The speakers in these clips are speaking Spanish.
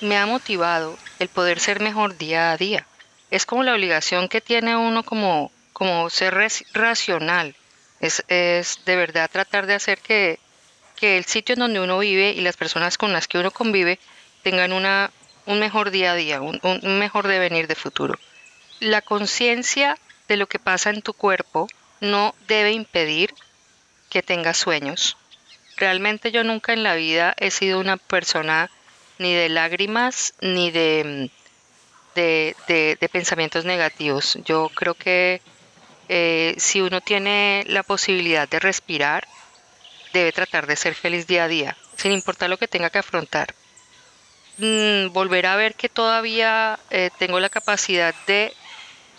me ha motivado el poder ser mejor día a día. Es como la obligación que tiene uno como, como ser racional. Es, es de verdad tratar de hacer que, que el sitio en donde uno vive y las personas con las que uno convive tengan una, un mejor día a día, un, un mejor devenir de futuro. La conciencia de lo que pasa en tu cuerpo no debe impedir que tengas sueños. Realmente yo nunca en la vida he sido una persona ni de lágrimas ni de, de, pensamientos negativos. Yo creo que eh, si uno tiene la posibilidad de respirar, debe tratar de ser feliz día a día, sin importar lo que tenga que afrontar. Mm, volver a ver que todavía eh, tengo la capacidad de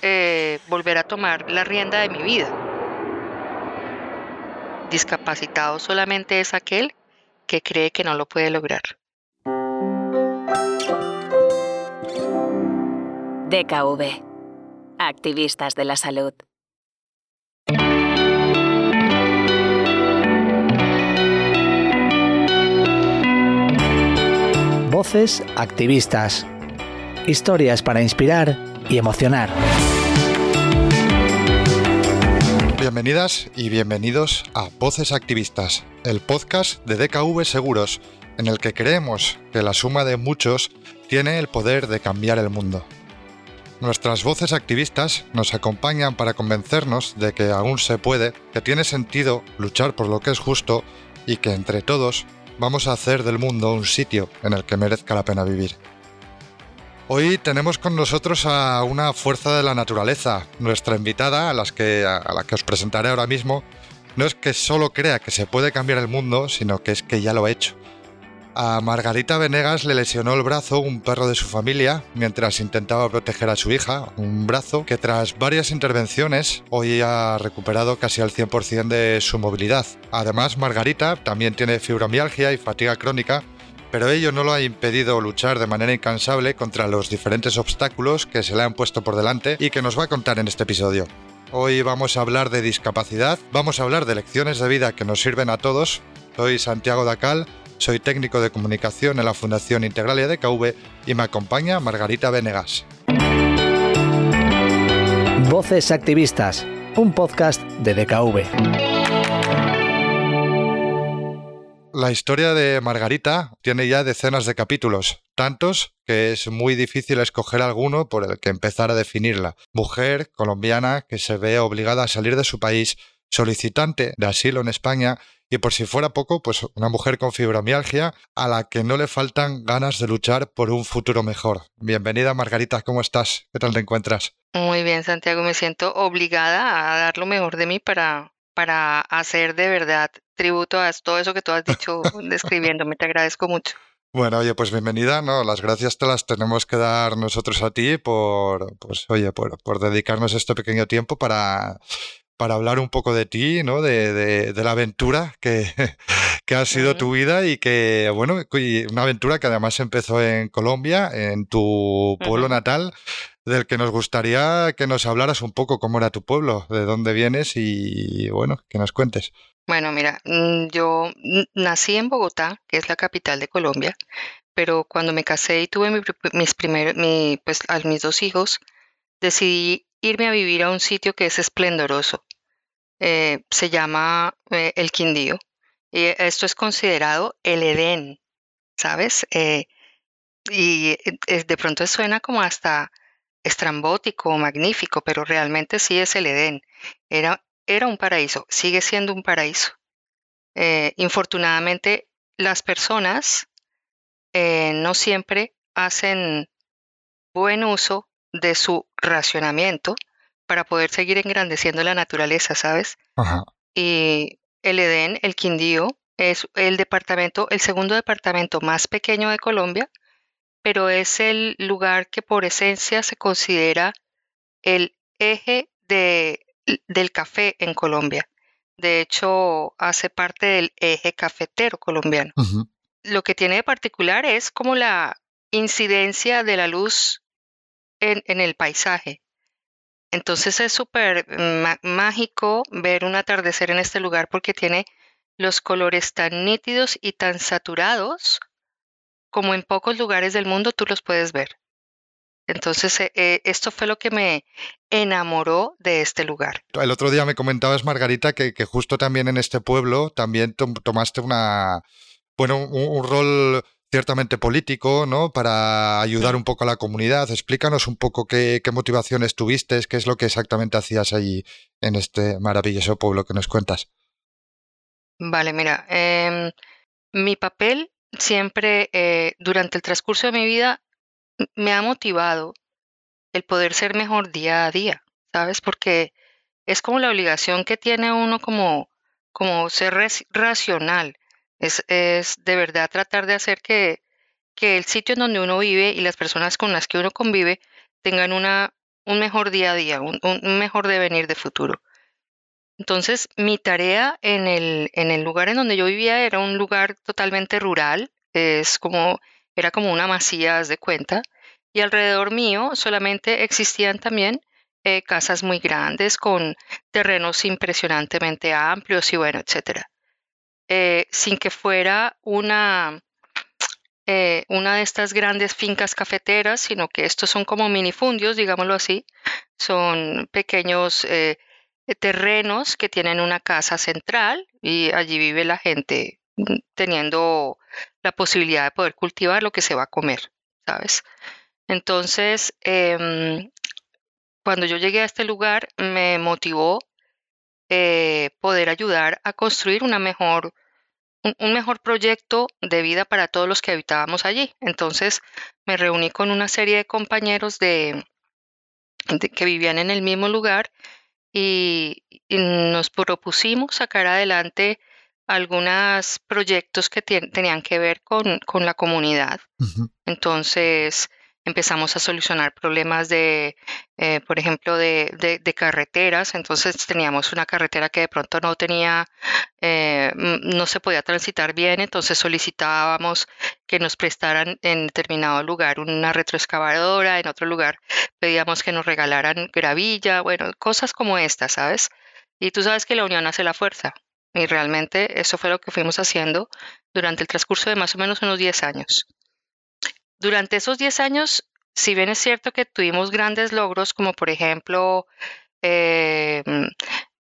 eh, volver a tomar la rienda de mi vida. Discapacitado solamente es aquel que cree que no lo puede lograr. DKV. Activistas de la salud. Voces activistas. Historias para inspirar y emocionar. Bienvenidas y bienvenidos a Voces Activistas, el podcast de DKV Seguros, en el que creemos que la suma de muchos tiene el poder de cambiar el mundo. Nuestras voces activistas nos acompañan para convencernos de que aún se puede, que tiene sentido luchar por lo que es justo y que entre todos vamos a hacer del mundo un sitio en el que merezca la pena vivir. Hoy tenemos con nosotros a una fuerza de la naturaleza. Nuestra invitada, a, que, a la que os presentaré ahora mismo, no es que solo crea que se puede cambiar el mundo, sino que es que ya lo ha hecho. A Margarita Venegas le lesionó el brazo un perro de su familia mientras intentaba proteger a su hija, un brazo que tras varias intervenciones hoy ha recuperado casi al 100% de su movilidad. Además, Margarita también tiene fibromialgia y fatiga crónica pero ello no lo ha impedido luchar de manera incansable contra los diferentes obstáculos que se le han puesto por delante y que nos va a contar en este episodio. Hoy vamos a hablar de discapacidad, vamos a hablar de lecciones de vida que nos sirven a todos. Soy Santiago Dacal, soy técnico de comunicación en la Fundación Integralia de KV y me acompaña Margarita Venegas. Voces Activistas, un podcast de DKV. La historia de Margarita tiene ya decenas de capítulos, tantos que es muy difícil escoger alguno por el que empezar a definirla. Mujer colombiana que se ve obligada a salir de su país, solicitante de asilo en España y por si fuera poco, pues una mujer con fibromialgia a la que no le faltan ganas de luchar por un futuro mejor. Bienvenida Margarita, ¿cómo estás? ¿Qué tal te encuentras? Muy bien, Santiago, me siento obligada a dar lo mejor de mí para para hacer de verdad tributo a todo eso que tú has dicho describiéndome. Te agradezco mucho. Bueno, oye, pues bienvenida, ¿no? Las gracias te las tenemos que dar nosotros a ti por, pues, oye, por, por dedicarnos este pequeño tiempo para, para hablar un poco de ti, ¿no? De, de, la aventura que, que ha sido tu vida y que, bueno, una aventura que además empezó en Colombia, en tu pueblo natal, del que nos gustaría que nos hablaras un poco cómo era tu pueblo, de dónde vienes y, bueno, que nos cuentes. Bueno, mira, mm, yo nací en Bogotá, que es la capital de Colombia, pero cuando me casé y tuve mis primeros, pues, a mis dos hijos, decidí irme a vivir a un sitio que es esplendoroso. Eh, se llama eh, El Quindío. Y esto es considerado el Edén, ¿sabes? Eh, y de pronto suena como hasta estrambótico, magnífico, pero realmente sí es el Edén. Era, era un paraíso, sigue siendo un paraíso. Infortunadamente, las personas no siempre hacen buen uso de su racionamiento para poder seguir engrandeciendo la naturaleza, ¿sabes? Y el Edén, el Quindío, es el departamento, el segundo departamento más pequeño de Colombia pero es el lugar que por esencia se considera el eje de, del café en Colombia. De hecho, hace parte del eje cafetero colombiano. Lo que tiene de particular es como la incidencia de la luz en, en el paisaje. Entonces es súper mágico ver un atardecer en este lugar porque tiene los colores tan nítidos y tan saturados como en pocos lugares del mundo tú los puedes ver. Entonces, eh, eh, esto fue lo que me enamoró de este lugar. El otro día me comentabas, Margarita, que, justo también en este pueblo también tomaste una, bueno, un, rol ciertamente político, ¿no? Para ayudar un poco a la comunidad. Explícanos un poco qué, motivaciones tuviste, qué es lo que exactamente hacías allí en este maravilloso pueblo que nos cuentas. Vale, mira, em, mi papel siempre eh, durante el transcurso de mi vida me ha motivado el poder ser mejor día a día, ¿sabes? Porque es como la obligación que tiene uno como, como ser racional. Es, es de verdad tratar de hacer que, que el sitio en donde uno vive y las personas con las que uno convive tengan una, un mejor día a día, un, mejor devenir de futuro. Entonces, mi tarea en el, en el lugar en donde yo vivía era un lugar totalmente rural, es como, era como una masía, de cuenta, y alrededor mío solamente existían también eh, casas muy grandes con terrenos impresionantemente amplios y bueno, etcétera. Eh, sin que fuera una, eh, una de estas grandes fincas cafeteras, sino que estos son como minifundios, digámoslo así, son pequeños terrenos que tienen una casa central y allí vive la gente mm, teniendo la posibilidad de poder cultivar lo que se va a comer, ¿sabes? Entonces, em, cuando yo llegué a este lugar, me motivó eh, poder ayudar a construir una mejor, un, mejor proyecto de vida para todos los que habitábamos allí. Entonces, me reuní con una serie de compañeros de, que vivían en el mismo lugar y, nos propusimos sacar adelante algunos proyectos que tenían que ver con, la comunidad. Entonces, empezamos a solucionar problemas de, eh, por ejemplo, de, carreteras. Entonces teníamos una carretera que de pronto no tenía, eh, no se podía transitar bien, entonces solicitábamos que nos prestaran en determinado lugar una retroexcavadora, en otro lugar pedíamos que nos regalaran gravilla, bueno, cosas como estas, ¿sabes? Y tú sabes que la unión hace la fuerza. Y realmente eso fue lo que fuimos haciendo durante el transcurso de más o menos unos 10 años. Durante esos 10 años, si bien es cierto que tuvimos grandes logros, como por ejemplo, eh,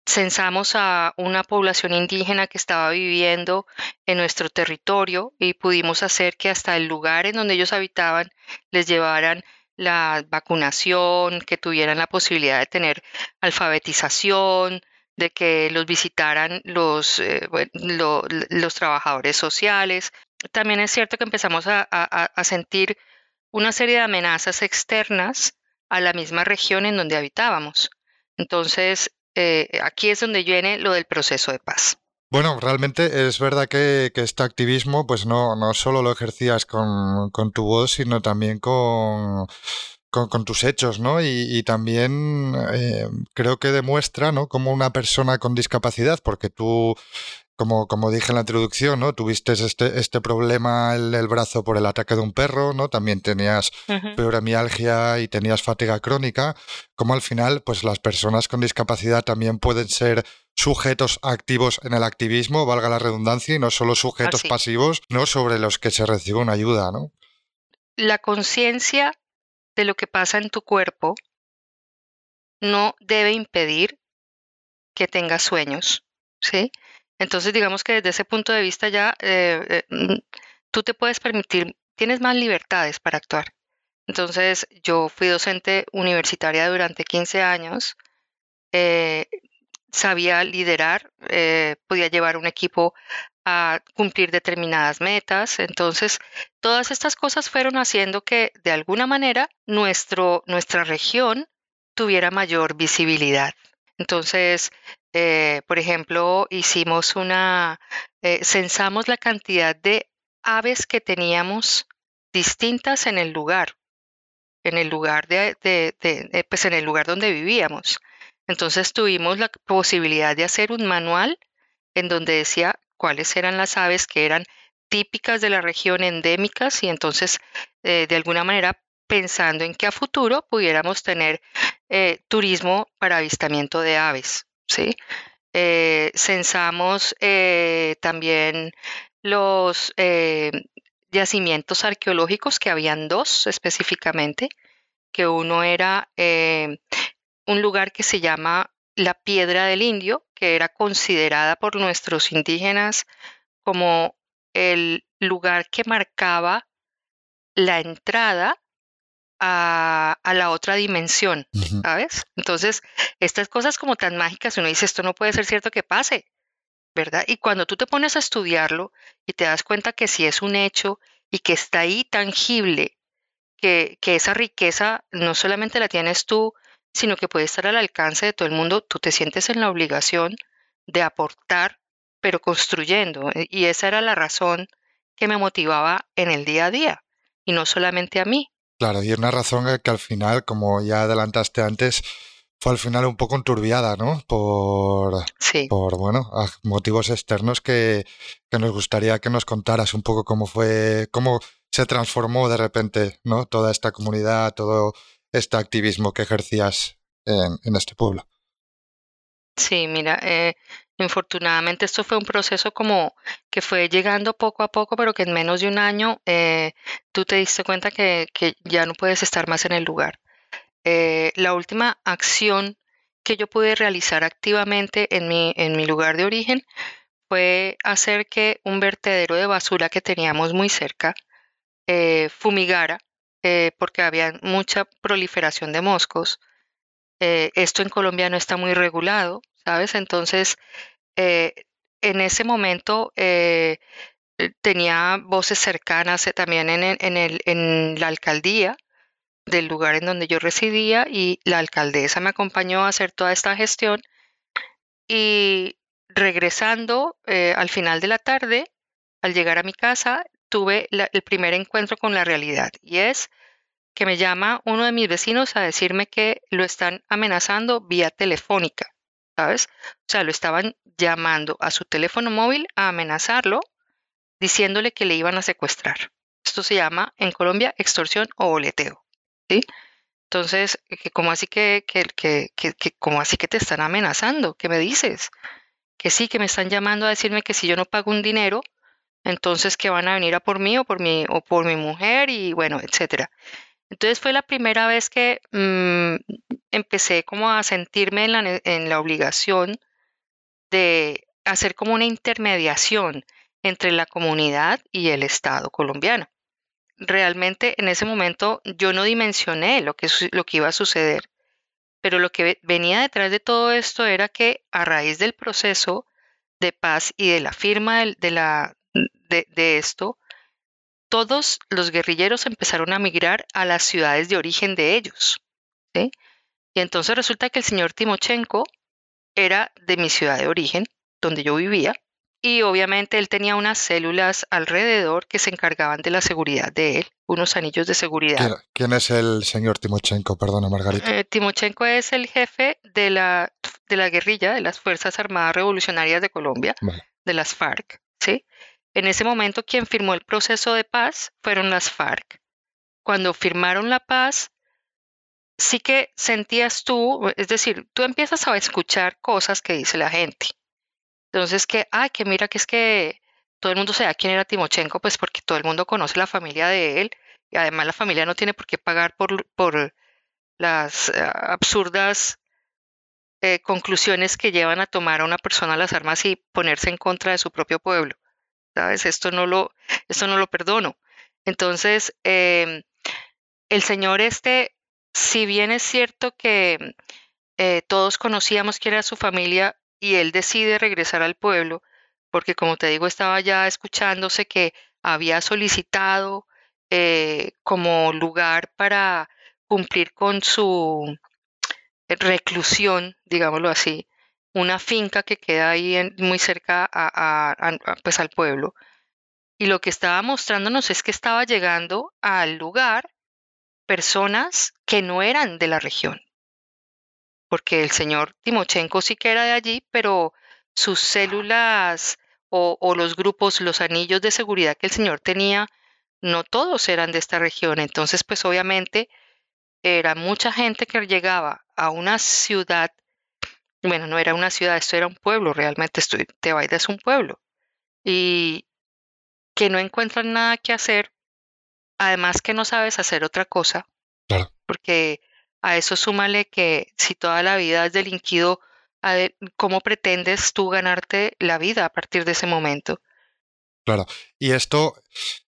censamos a una población indígena que estaba viviendo en nuestro territorio y pudimos hacer que hasta el lugar en donde ellos habitaban les llevaran la vacunación, que tuvieran la posibilidad de tener alfabetización, de que los visitaran los, eh, los trabajadores sociales. También es cierto que empezamos a, sentir una serie de amenazas externas a la misma región en donde habitábamos. Entonces, eh, aquí es donde viene lo del proceso de paz. Bueno, realmente es verdad que, este activismo, pues no, no solo lo ejercías con, tu voz, sino también con, con, tus hechos, ¿no? Y, también eh, creo que demuestra, ¿no? Como una persona con discapacidad, porque tú como, como dije en la introducción, ¿no? Tuviste este, este problema en el brazo por el ataque de un perro, ¿no? También tenías uh y tenías fatiga crónica. Como al final, pues las personas con discapacidad también pueden ser sujetos activos en el activismo, valga la redundancia, y no solo sujetos pasivos, ¿no? Sobre los que se recibe una ayuda, ¿no? La conciencia de lo que pasa en tu cuerpo no debe impedir que tengas sueños, ¿sí? Entonces, digamos que desde ese punto de vista ya eh, eh, mm, tú te puedes permitir, tienes más libertades para actuar. Entonces, yo fui docente universitaria durante 15 años, eh, sabía liderar, podía llevar un equipo a cumplir determinadas metas. Entonces, todas estas cosas fueron haciendo que de alguna manera nuestro, nuestra región tuviera mayor visibilidad. Entonces, eh, por ejemplo, hicimos una, eh, censamos la cantidad de aves que teníamos distintas en el lugar, en el lugar de, pues en el lugar donde vivíamos. Entonces tuvimos la posibilidad de hacer un manual en donde decía cuáles eran las aves que eran típicas de la región endémicas y entonces eh, de alguna manera pensando en que a futuro pudiéramos tener turismo para avistamiento de aves. ¿Sí? Eh, censamos eh, también los, eh, yacimientos arqueológicos, que habían dos específicamente, que uno era un lugar que se llama la Piedra del Indio, que era considerada por nuestros indígenas como el lugar que marcaba la entrada a, la otra dimensión, ¿sabes? Entonces, estas cosas como tan mágicas, uno dice, esto no puede ser cierto que pase, ¿verdad? Y cuando tú te pones a estudiarlo y te das cuenta que si es un hecho y que está ahí tangible, que, que esa riqueza no solamente la tienes tú, sino que puede estar al alcance de todo el mundo, tú te sientes en la obligación de aportar, pero construyendo. Y esa era la razón que me motivaba en el día a día, y no solamente a mí, Claro, y una razón que al final, como ya adelantaste antes, fue al final un poco enturbiada, ¿no? Por, sí. por bueno, motivos externos que, que, nos gustaría que nos contaras un poco cómo fue, cómo se transformó de repente, ¿no? Toda esta comunidad, todo este activismo que ejercías en, en este pueblo. Sí, mira, eh, Infortunadamente esto fue un proceso como que fue llegando poco a poco, pero que en menos de un año eh, tú te diste cuenta que, ya no puedes estar más en el lugar. Eh, la última acción que yo pude realizar activamente en mi, en mi lugar de origen fue hacer que un vertedero de basura que teníamos muy cerca eh, fumigara porque había mucha proliferación de moscos. esto en Colombia no está muy regulado, ¿sabes? Entonces, eh, en ese momento eh, eh, tenía voces cercanas también en, la alcaldía del lugar en donde yo residía y la alcaldesa me acompañó a hacer toda esta gestión y regresando al final de la tarde, al llegar a mi casa, tuve el primer encuentro con la realidad y es que me llama uno de mis vecinos a decirme que lo están amenazando vía telefónica. ¿Sabes? O sea, lo estaban llamando a su teléfono móvil a amenazarlo, diciéndole que le iban a secuestrar. Esto se llama en Colombia extorsión o boleteo, ¿sí? Entonces, que como así que, que, que, que, así que te están amenazando? ¿Qué me dices? Que sí, que me están llamando a decirme que si yo no pago un dinero, entonces que van a venir a por mí o por mi, o por mi mujer y bueno, etcétera. Entonces fue la primera vez que mm, empecé como a sentirme en la, obligación de hacer como una intermediación entre la comunidad y el Estado colombiano. Realmente en ese momento yo no dimensioné lo que, lo que iba a suceder, pero lo que venía detrás de todo esto era que a raíz del proceso de paz y de la firma de, la, de esto, todos los guerrilleros empezaron a migrar a las ciudades de origen de ellos. ¿sí? Y entonces resulta que el señor Timochenko era de mi ciudad de origen, donde yo vivía, y obviamente él tenía unas células alrededor que se encargaban de la seguridad de él, unos anillos de seguridad. ¿Quién, es el señor Timochenko? Perdona, Margarita. Eh, Timochenko es el jefe de la, de la guerrilla de las Fuerzas Armadas Revolucionarias de Colombia, de las FARC, ¿sí? En ese momento quien firmó el proceso de paz fueron las FARC. Cuando firmaron la paz, sí que sentías tú, es decir, tú empiezas a escuchar cosas que dice la gente. Entonces que, ay, que mira que es que todo el mundo sabe quién era Timochenko, pues porque todo el mundo conoce la familia de él y además la familia no tiene por qué pagar por, por las eh, absurdas eh, conclusiones que llevan a tomar a una persona las armas y ponerse en contra de su propio pueblo. ¿Sabes? Esto no lo, esto no lo perdono. Entonces, em, el Señor este, si bien es cierto que eh, todos conocíamos quién era su familia y él decide regresar al pueblo, porque como te digo, estaba ya escuchándose que había solicitado eh, como lugar para cumplir con su reclusión, digámoslo así, una finca que queda ahí muy cerca a, pues al pueblo. Y lo que estaba mostrándonos es que estaba llegando al lugar personas que no eran de la región. Porque el señor Timochenko sí que era de allí, pero sus células o, o los grupos, los anillos de seguridad que el señor tenía, no todos eran de esta región. Entonces, pues obviamente era mucha gente que llegaba a una ciudad bueno, no era una ciudad, esto era un pueblo, realmente estoy, Tebaida es un pueblo. Y que no encuentran nada que hacer, además que no sabes hacer otra cosa, Claro. porque a eso súmale que si toda la vida has delinquido, ¿cómo pretendes tú ganarte la vida a partir de ese momento? Claro. Y esto,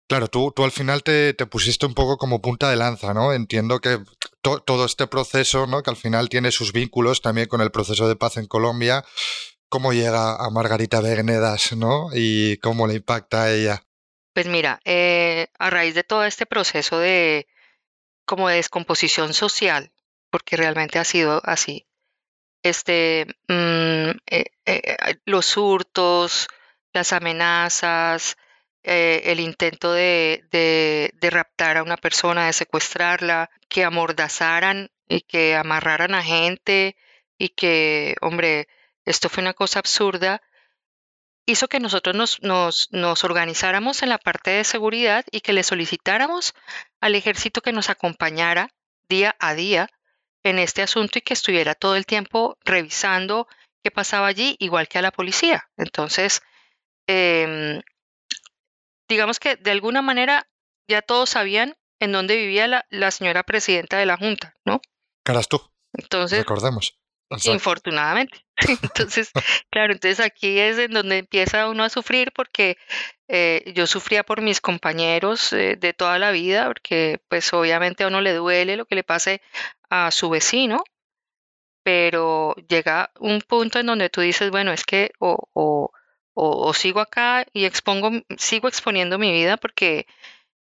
claro, tú, tú al final te, te pusiste un poco como punta de lanza, ¿no? Entiendo que to- todo este proceso, ¿no? Que al final tiene sus vínculos también con el proceso de paz en Colombia, cómo llega a Margarita Venedas, ¿no? Y cómo le impacta a ella. Pues mira, eh, a raíz de todo este proceso de como de descomposición social, porque realmente ha sido así, este, mm, eh, eh, los hurtos, las amenazas, eh, el intento de, de, de raptar a una persona, de secuestrarla, que amordazaran y que amarraran a gente y que, hombre, esto fue una cosa absurda hizo que nosotros nos, nos, nos organizáramos en la parte de seguridad y que le solicitáramos al ejército que nos acompañara día a día en este asunto y que estuviera todo el tiempo revisando qué pasaba allí, igual que a la policía. Entonces, em, digamos que de alguna manera ya todos sabían en dónde vivía la, la señora presidenta de la Junta, ¿no? Caras tú, Entonces, recordemos. Exacto. Infortunadamente. Entonces, claro, entonces aquí es en donde empieza uno a sufrir porque eh, yo sufría por mis compañeros eh, de toda la vida, porque pues obviamente a uno le duele lo que le pase a su vecino, pero llega un punto en donde tú dices, bueno, es que o, o, o, sigo acá y expongo, sigo exponiendo mi vida porque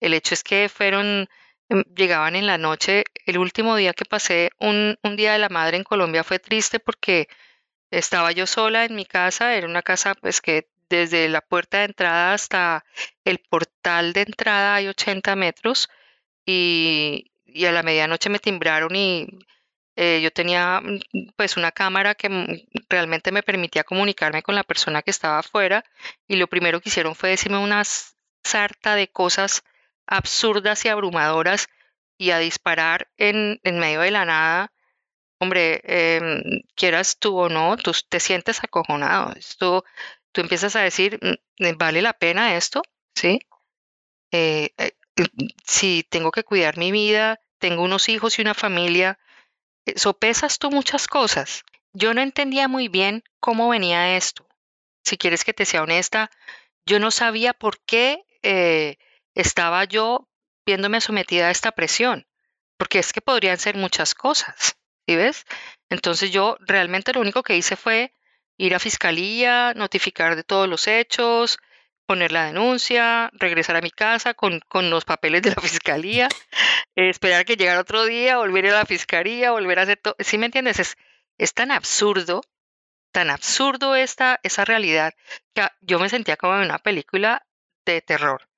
el hecho es que fueron, em, llegaban en la noche. El último día que pasé un, un Día de la Madre en Colombia fue triste porque estaba yo sola en mi casa. Era una casa pues que desde la puerta de entrada hasta el portal de entrada hay 80 metros y, y a la medianoche me timbraron y eh, yo tenía mm, pues una cámara que mm, realmente me permitía comunicarme con la persona que estaba afuera y lo primero que hicieron fue decirme una sarta de cosas absurdas y abrumadoras y a disparar en, en medio de la nada. Hombre, em, quieras tú o no, tú te sientes acojonado. Esto, tú empiezas a decir, "Mm, eh, ¿vale la pena esto? ¿Sí? Eh, si tengo que cuidar mi vida, tengo unos hijos y una familia, sopesas tú muchas cosas. Yo no entendía muy bien cómo venía esto. Si quieres que te sea honesta, yo no sabía por qué eh, estaba yo viéndome sometida a esta presión, porque es que podrían ser muchas cosas, ¿sí ves? Entonces yo realmente lo único que hice fue ir a fiscalía, notificar de todos los hechos, poner la denuncia, regresar a mi casa con, con los papeles de la fiscalía, eh, esperar que llegara otro día, volver a la fiscalía, volver a hacer todo. ¿Sí me entiendes? Es, es tan absurdo, tan absurdo esta, esa realidad que a- yo me sentía como en una película de terror.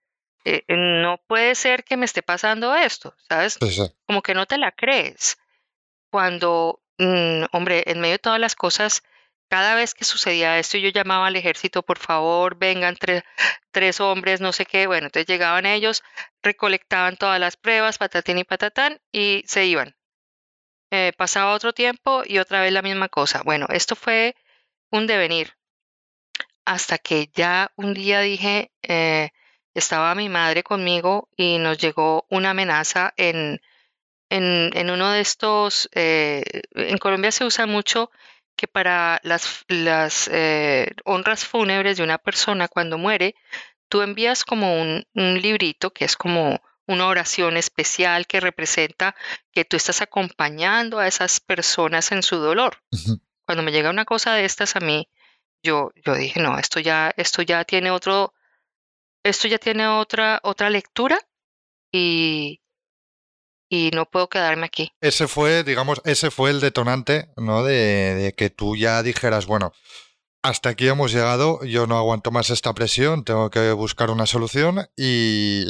Eh, eh, no puede ser que me esté pasando esto, ¿sabes? Sí, sí. Como que no te la crees. Cuando, mm, hombre, en medio de todas las cosas, cada vez que sucedía esto, yo llamaba al ejército, por favor, vengan tres, tres hombres, no sé qué. Bueno, entonces llegaban ellos, recolectaban todas las pruebas, patatín y patatán, y se iban. Eh, pasaba otro tiempo y otra vez la misma cosa. Bueno, esto fue un devenir hasta que ya un día dije, eh, estaba mi madre conmigo y nos llegó una amenaza en, en, en uno de estos, eh, en Colombia se usa mucho que para las, las eh, honras fúnebres de una persona cuando muere, tú envías como un, un librito que es como una oración especial que representa que tú estás acompañando a esas personas en su dolor. Cuando me llega una cosa de estas a mí, yo, yo dije, no, esto ya, esto ya tiene otro, esto ya tiene otra, otra lectura y, y no puedo quedarme aquí. Ese fue, digamos, ese fue el detonante, ¿no? De, de que tú ya dijeras, bueno, hasta aquí hemos llegado, yo no aguanto más esta presión, tengo que buscar una solución y,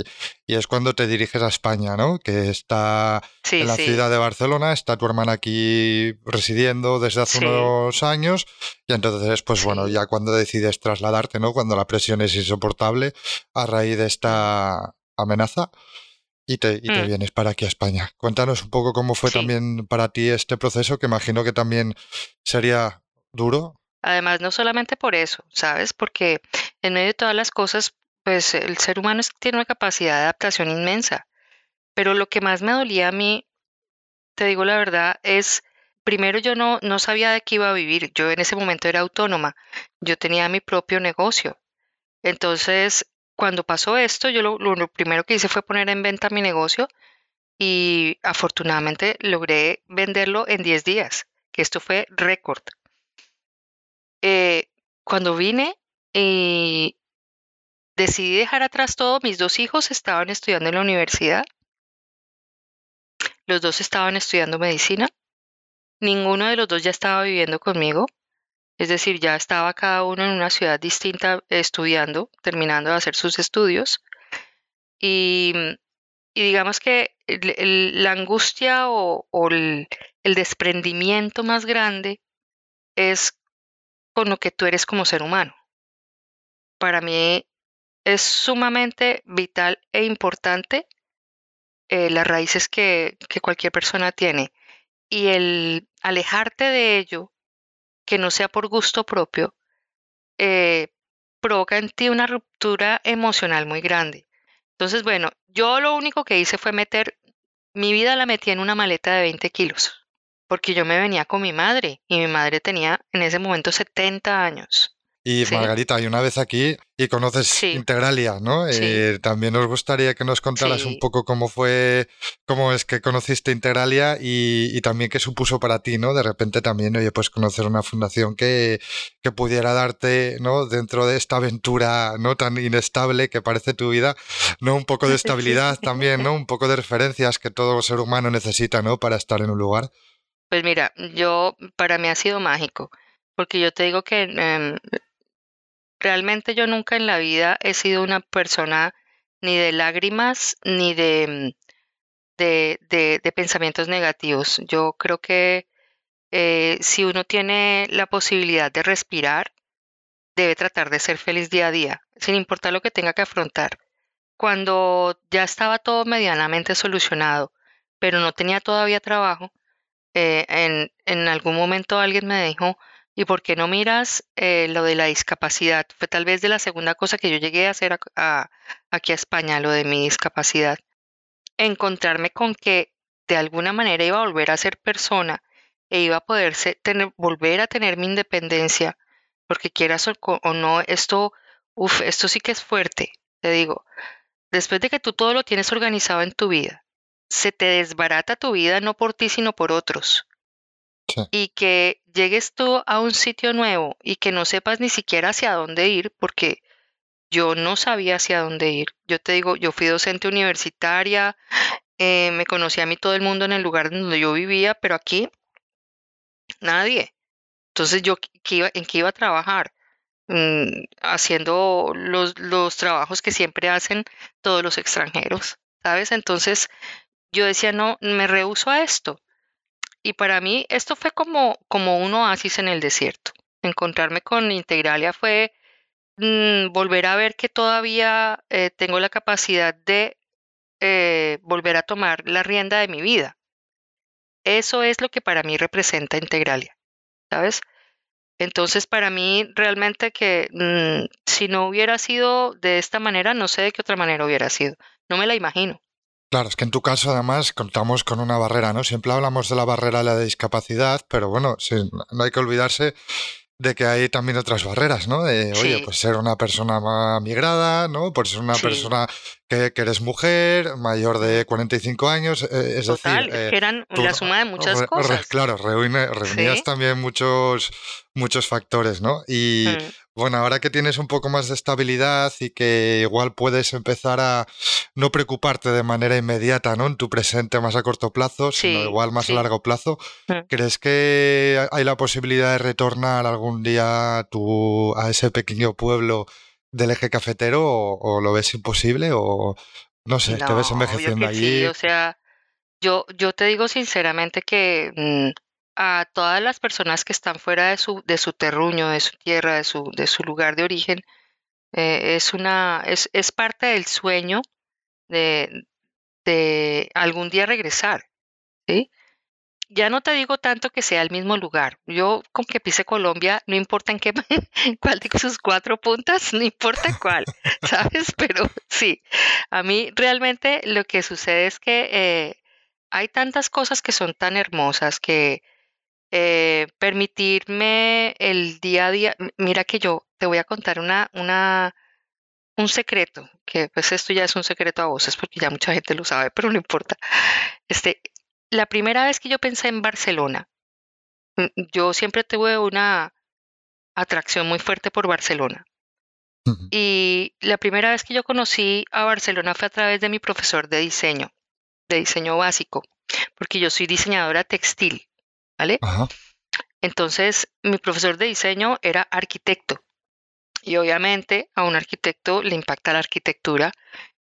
y es cuando te diriges a España, ¿no? Que está Sí, en la sí, ciudad de Barcelona, está tu hermana aquí residiendo desde hace Sí. unos años y entonces, pues bueno, ya cuando decides trasladarte, ¿no? Cuando la presión es insoportable a raíz de esta amenaza y te, y te Mm. vienes para aquí a España. Cuéntanos un poco cómo fue Sí. también para ti este proceso, que imagino que también sería duro. Además, no solamente por eso, ¿sabes? Porque en medio de todas las cosas, pues el ser humano tiene una capacidad de adaptación inmensa. Pero lo que más me dolía a mí, te digo la verdad, es, primero yo no, no sabía de qué iba a vivir. Yo en ese momento era autónoma. Yo tenía mi propio negocio. Entonces, cuando pasó esto, yo lo, primero que hice fue poner en venta mi negocio y afortunadamente logré venderlo en 10 días, que esto fue récord. Eh, cuando vine y decidí dejar atrás todo, mis dos hijos estaban estudiando en la universidad, los dos estaban estudiando medicina, ninguno de los dos ya estaba viviendo conmigo, es decir, ya estaba cada uno en una ciudad distinta estudiando, terminando de hacer sus estudios. Y, digamos que la angustia o, el, desprendimiento más grande es con lo que tú eres como ser humano. Para mí es sumamente vital e importante eh, las raíces que, que cualquier persona tiene y el alejarte de ello, que no sea por gusto propio, eh, provoca en ti una ruptura emocional muy grande. Entonces, bueno, yo lo único que hice fue meter, mi vida la metí en una maleta de 20 kilos porque yo me venía con mi madre y mi madre tenía en ese momento 70 años. Y Margarita, hay una vez aquí y conoces Integralia, ¿no? Eh, también nos gustaría que nos contaras un poco cómo fue, cómo es que conociste Integralia y, también qué supuso para ti, ¿no? De repente también, oye, pues conocer una fundación que, que, pudiera darte, ¿no? Dentro de esta aventura, ¿no? Tan inestable que parece tu vida, ¿no? Un poco de estabilidad también, ¿no? Un poco de referencias que todo ser humano necesita, ¿no? Para estar en un lugar. Pues mira, yo, para mí ha sido mágico, porque yo te digo que em, realmente yo nunca en la vida he sido una persona ni de lágrimas ni de, de, de, pensamientos negativos. Yo creo que eh, si uno tiene la posibilidad de respirar, debe tratar de ser feliz día a día, sin importar lo que tenga que afrontar. Cuando ya estaba todo medianamente solucionado, pero no tenía todavía trabajo, eh, en, en, algún momento alguien me dijo, ¿y por qué no miras eh, lo de la discapacidad? Fue tal vez de la segunda cosa que yo llegué a hacer aquí a España, lo de mi discapacidad. Encontrarme con que de alguna manera iba a volver a ser persona e iba a poder tener, volver a tener mi independencia, porque quieras o, o no, esto, esto sí que es fuerte, te digo. Después de que tú todo lo tienes organizado en tu vida, se te desbarata tu vida no por ti, sino por otros. Y que llegues tú a un sitio nuevo y que no sepas ni siquiera hacia dónde ir, porque yo no sabía hacia dónde ir. Yo te digo, yo fui docente universitaria, eh, me conocía a mí todo el mundo en el lugar donde yo vivía, pero aquí nadie. Entonces yo iba, en qué iba a trabajar, mm, haciendo los, los trabajos que siempre hacen todos los extranjeros, ¿sabes? Entonces yo decía, no, me rehuso a esto. Y para mí esto fue como, como un oasis en el desierto. Encontrarme con Integralia fue mm, volver a ver que todavía eh, tengo la capacidad de eh, volver a tomar la rienda de mi vida. Eso es lo que para mí representa Integralia, ¿sabes? Entonces, para mí, realmente que mm, si no hubiera sido de esta manera, no sé de qué otra manera hubiera sido. No me la imagino. Claro, es que en tu caso además contamos con una barrera, ¿no? Siempre hablamos de la barrera de la discapacidad, pero bueno, no hay que olvidarse de que hay también otras barreras, ¿no? De, oye, pues ser una persona migrada, ¿no? Por ser una persona que, eres mujer, mayor de 45 años, eh, es decir... Eh, que eran la suma de muchas cosas. claro, reunías también muchos, muchos factores, ¿no? Y... Mm. Bueno, ahora que tienes un poco más de estabilidad y que igual puedes empezar a no preocuparte de manera inmediata, ¿no? En tu presente más a corto plazo, sino igual más a largo plazo, mm. ¿crees que hay la posibilidad de retornar algún día a, tu, a ese pequeño pueblo del eje cafetero o, lo ves imposible o no sé, te ves envejeciendo allí? Sí, o sea, yo, yo te digo sinceramente que mm, a todas las personas que están fuera de su, de su terruño, de su tierra, de su, de su lugar de origen, eh, es, una, es, es, parte del sueño de, de, algún día regresar. ¿sí? ya no te digo tanto que sea el mismo lugar. Yo con que pise Colombia, no importa en qué, cuál de sus cuatro puntas, no importa cuál, ¿sabes? Pero sí, a mí realmente lo que sucede es que eh, hay tantas cosas que son tan hermosas que eh, permitirme el día a día, mira que yo te voy a contar una, una, un secreto, que pues esto ya es un secreto a voces porque ya mucha gente lo sabe, pero no importa. Este, la primera vez que yo pensé en Barcelona, yo siempre tuve una atracción muy fuerte por Barcelona. Y la primera vez que yo conocí a Barcelona fue a través de mi profesor de diseño, de diseño básico, porque yo soy diseñadora textil, ¿vale? Entonces, mi profesor de diseño era arquitecto. Y obviamente a un arquitecto le impacta la arquitectura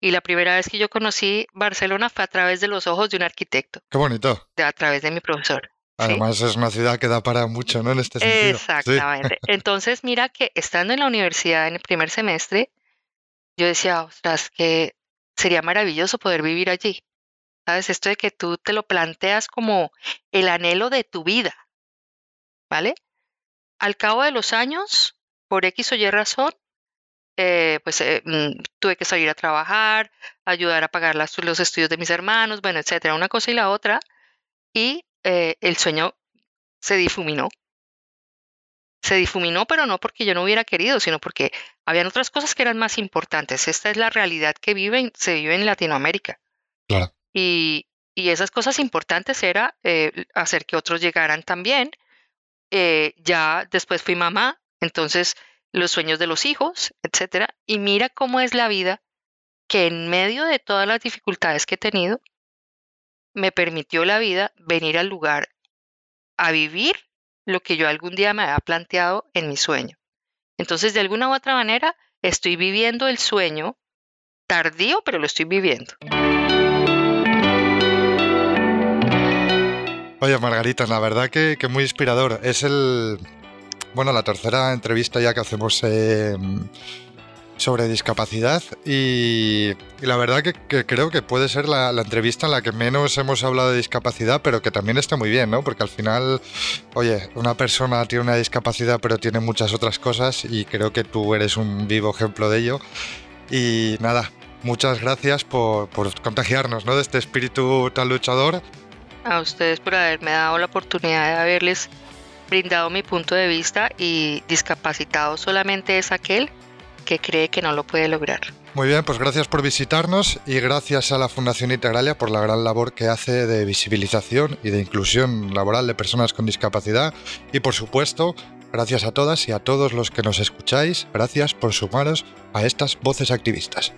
y la primera vez que yo conocí Barcelona fue a través de los ojos de un arquitecto. Qué bonito. a través de mi profesor. Además es una ciudad que da para mucho, ¿no? En este sentido. Exactamente. Entonces, mira que estando en la universidad en el primer semestre, yo decía, ostras, que sería maravilloso poder vivir allí. ¿Sabes? Esto de que tú te lo planteas como el anhelo de tu vida. ¿Vale? Al cabo de los años, por X o Y razón, eh, pues eh, mm, tuve que salir a trabajar, ayudar a pagar los estudios de mis hermanos, bueno, etcétera, una cosa y la otra, y eh, el sueño se difuminó. Se difuminó, pero no porque yo no hubiera querido, sino porque habían otras cosas que eran más importantes. Esta es la realidad que vive, se vive en Latinoamérica. Claro. Y, y esas cosas importantes era hacer que otros llegaran también. ya después fui mamá, entonces los sueños de los hijos, etcétera. Y mira cómo es la vida que en medio de todas las dificultades que he tenido, me permitió la vida venir al lugar a vivir lo que yo algún día me había planteado en mi sueño. Entonces, de alguna u otra manera, estoy viviendo el sueño tardío, pero lo estoy viviendo. Oye, Margarita, la verdad que, que muy inspirador. Es el, bueno, la tercera entrevista ya que hacemos eh, sobre discapacidad y, la verdad que, creo que puede ser la, entrevista en la que menos hemos hablado de discapacidad, pero que también está muy bien, ¿no? Porque al final, oye, una persona tiene una discapacidad pero tiene muchas otras cosas y creo que tú eres un vivo ejemplo de ello. Y nada, muchas gracias por, por contagiarnos, ¿no? De este espíritu tan luchador. A ustedes por haberme dado la oportunidad de haberles brindado mi punto de vista y discapacitado solamente es aquel que cree que no lo puede lograr. Muy bien, pues gracias por visitarnos y gracias a la Fundación Integralia por la gran labor que hace de visibilización y de inclusión laboral de personas con discapacidad y por supuesto, gracias a todas y a todos los que nos escucháis, gracias por sumaros a estas voces activistas.